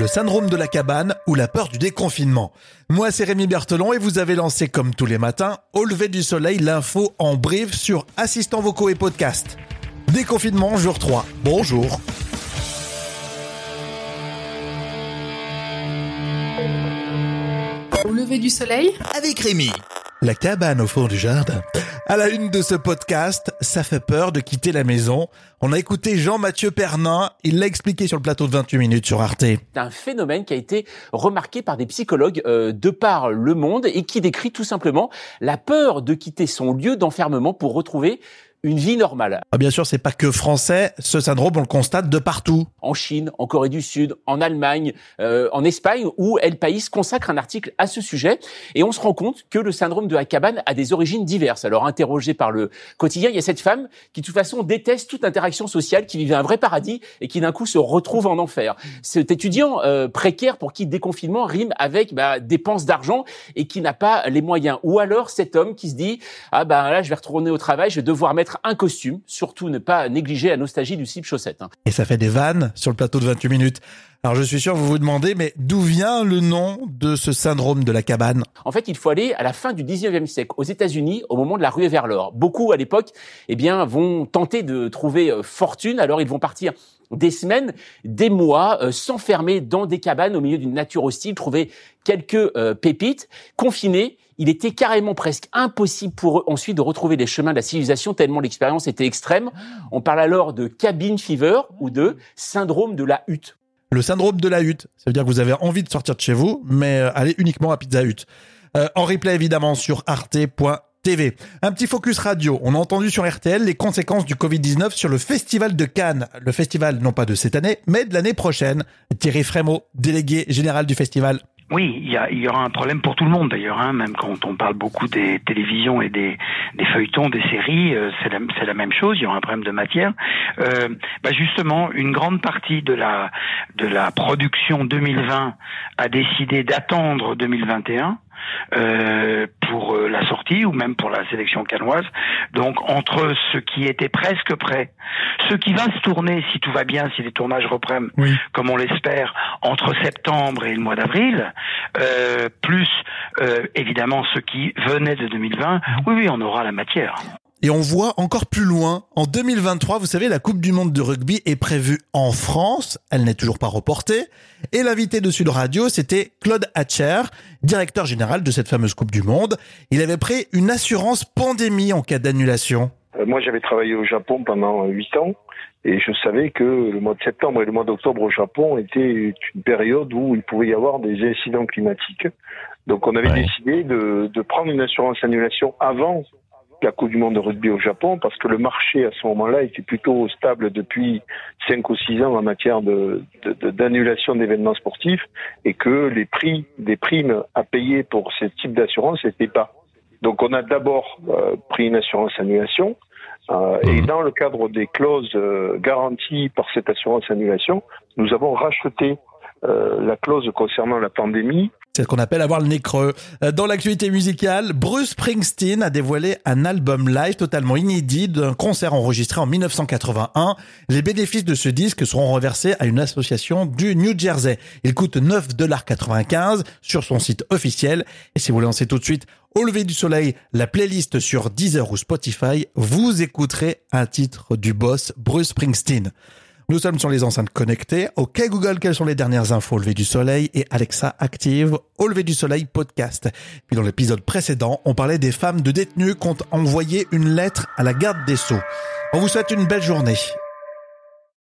le syndrome de la cabane ou la peur du déconfinement. Moi, c'est Rémi Berthelon et vous avez lancé comme tous les matins, au lever du soleil, l'info en brief sur assistants vocaux et podcast. Déconfinement, jour 3. Bonjour. Au lever du soleil Avec Rémi. La cabane au fond du jardin. À la une de ce podcast, ça fait peur de quitter la maison. On a écouté Jean-Mathieu Pernin, il l'a expliqué sur le plateau de 28 minutes sur Arte. C'est un phénomène qui a été remarqué par des psychologues euh, de par le monde et qui décrit tout simplement la peur de quitter son lieu d'enfermement pour retrouver une vie normale. Ah, bien sûr, c'est pas que français. Ce syndrome, on le constate de partout. En Chine, en Corée du Sud, en Allemagne, euh, en Espagne, où El País consacre un article à ce sujet. Et on se rend compte que le syndrome de la cabane a des origines diverses. Alors, interrogé par le quotidien, il y a cette femme qui, de toute façon, déteste toute interaction sociale, qui vivait un vrai paradis et qui, d'un coup, se retrouve en enfer. Cet étudiant euh, précaire pour qui déconfinement rime avec bah, dépenses d'argent et qui n'a pas les moyens. Ou alors cet homme qui se dit, ah ben là, je vais retourner au travail, je vais devoir mettre un costume, surtout ne pas négliger la nostalgie du slip chaussette. Hein. Et ça fait des vannes sur le plateau de 28 minutes. Alors je suis sûr, vous vous demandez, mais d'où vient le nom de ce syndrome de la cabane? En fait, il faut aller à la fin du 19e siècle, aux États-Unis, au moment de la ruée vers l'or. Beaucoup, à l'époque, eh bien, vont tenter de trouver euh, fortune, alors ils vont partir des semaines, des mois, euh, s'enfermer dans des cabanes au milieu d'une nature hostile, trouver quelques euh, pépites, confinés. Il était carrément presque impossible pour eux ensuite de retrouver les chemins de la civilisation tellement l'expérience était extrême. On parle alors de cabin fever ou de syndrome de la hutte. Le syndrome de la hutte, ça veut dire que vous avez envie de sortir de chez vous, mais euh, allez uniquement à Pizza Hut. Euh, en replay évidemment sur arte.tv. Un petit focus radio. On a entendu sur RTL les conséquences du Covid-19 sur le festival de Cannes. Le festival non pas de cette année, mais de l'année prochaine. Thierry Frémaux, délégué général du festival. Oui, il y, y, aura un problème pour tout le monde d'ailleurs, hein, même quand on parle beaucoup des télévisions et des, des feuilletons, des séries, euh, c'est la, la, même chose, il y aura un problème de matière. Euh, bah justement, une grande partie de la, de la production 2020 a décidé d'attendre 2021 euh, pour euh, la sortie ou même pour la sélection canoise. Donc entre ce qui était presque prêt, ce qui va se tourner si tout va bien, si les tournages reprennent comme on l'espère entre septembre et le mois d'avril, euh, plus euh, évidemment ce qui venait de 2020, oui oui on aura la matière. Et on voit encore plus loin. En 2023, vous savez, la Coupe du Monde de rugby est prévue en France. Elle n'est toujours pas reportée. Et l'invité de Sud Radio, c'était Claude Hatcher, directeur général de cette fameuse Coupe du Monde. Il avait pris une assurance pandémie en cas d'annulation. Euh, moi, j'avais travaillé au Japon pendant huit ans. Et je savais que le mois de septembre et le mois d'octobre au Japon était une période où il pouvait y avoir des incidents climatiques. Donc on avait décidé de, de prendre une assurance annulation avant la Coupe du Monde de rugby au Japon parce que le marché à ce moment-là était plutôt stable depuis 5 ou 6 ans en matière de, d'annulation d'événements sportifs et que les prix des primes à payer pour ce type d'assurance n'étaient pas. Donc on a d'abord euh, pris une assurance annulation euh, et mmh. dans le cadre des clauses euh, garanties par cette assurance annulation, nous avons racheté la clause concernant la pandémie c'est ce qu'on appelle avoir le nez creux. Euh, dans l'actualité musicale, Bruce Springsteen a dévoilé un album live totalement inédit d'un concert enregistré en 1981. Les bénéfices de ce disque seront reversés à une association du New Jersey. Il coûte 9,95$ sur son site officiel. Et si vous lancer tout de suite au lever du soleil, la playlist sur Deezer ou Spotify, vous écouterez un titre du boss Bruce Springsteen. Nous sommes sur les enceintes connectées. Ok Google, quelles sont les dernières infos au lever du soleil? Et Alexa active au lever du soleil podcast. Puis dans l'épisode précédent, on parlait des femmes de détenus qui ont envoyé une lettre à la garde des Sceaux. On vous souhaite une belle journée